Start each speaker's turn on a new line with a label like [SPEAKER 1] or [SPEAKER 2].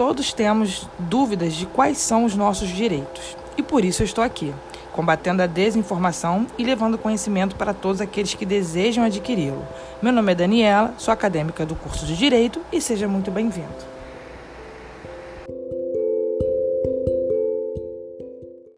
[SPEAKER 1] Todos temos dúvidas de quais são os nossos direitos. E por isso eu estou aqui, combatendo a desinformação e levando conhecimento para todos aqueles que desejam adquiri-lo. Meu nome é Daniela, sou acadêmica do curso de Direito e seja muito bem-vindo.